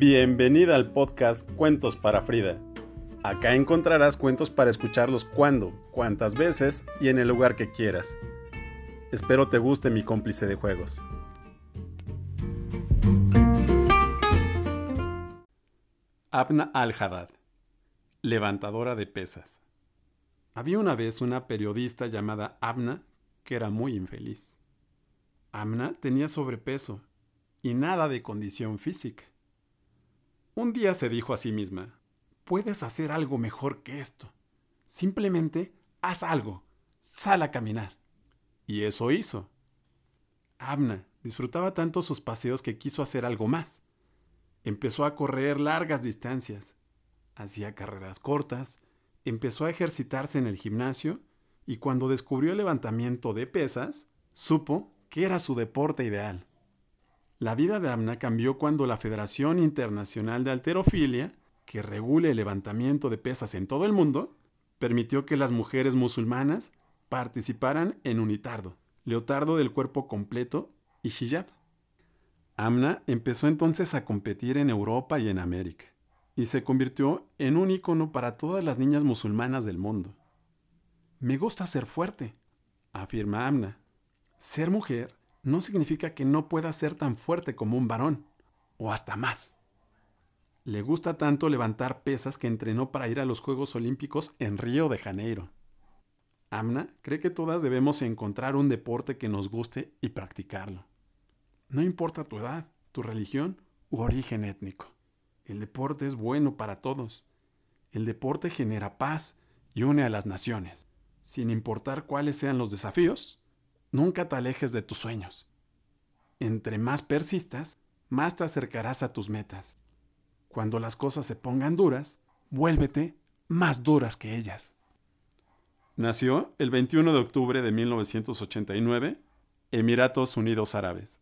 Bienvenida al podcast Cuentos para Frida. Acá encontrarás cuentos para escucharlos cuando, cuantas veces y en el lugar que quieras. Espero te guste mi cómplice de juegos. Abna al-Haddad, levantadora de pesas. Había una vez una periodista llamada Abna que era muy infeliz. Amna tenía sobrepeso y nada de condición física. Un día se dijo a sí misma, puedes hacer algo mejor que esto. Simplemente haz algo, sal a caminar. Y eso hizo. Abna disfrutaba tanto sus paseos que quiso hacer algo más. Empezó a correr largas distancias, hacía carreras cortas, empezó a ejercitarse en el gimnasio y cuando descubrió el levantamiento de pesas, supo que era su deporte ideal. La vida de Amna cambió cuando la Federación Internacional de Alterofilia, que regule el levantamiento de pesas en todo el mundo, permitió que las mujeres musulmanas participaran en unitardo, leotardo del cuerpo completo y hijab. Amna empezó entonces a competir en Europa y en América, y se convirtió en un ícono para todas las niñas musulmanas del mundo. Me gusta ser fuerte, afirma Amna. Ser mujer no significa que no pueda ser tan fuerte como un varón, o hasta más. Le gusta tanto levantar pesas que entrenó para ir a los Juegos Olímpicos en Río de Janeiro. Amna cree que todas debemos encontrar un deporte que nos guste y practicarlo. No importa tu edad, tu religión u origen étnico. El deporte es bueno para todos. El deporte genera paz y une a las naciones. Sin importar cuáles sean los desafíos, Nunca te alejes de tus sueños. Entre más persistas, más te acercarás a tus metas. Cuando las cosas se pongan duras, vuélvete más duras que ellas. Nació el 21 de octubre de 1989, Emiratos Unidos Árabes.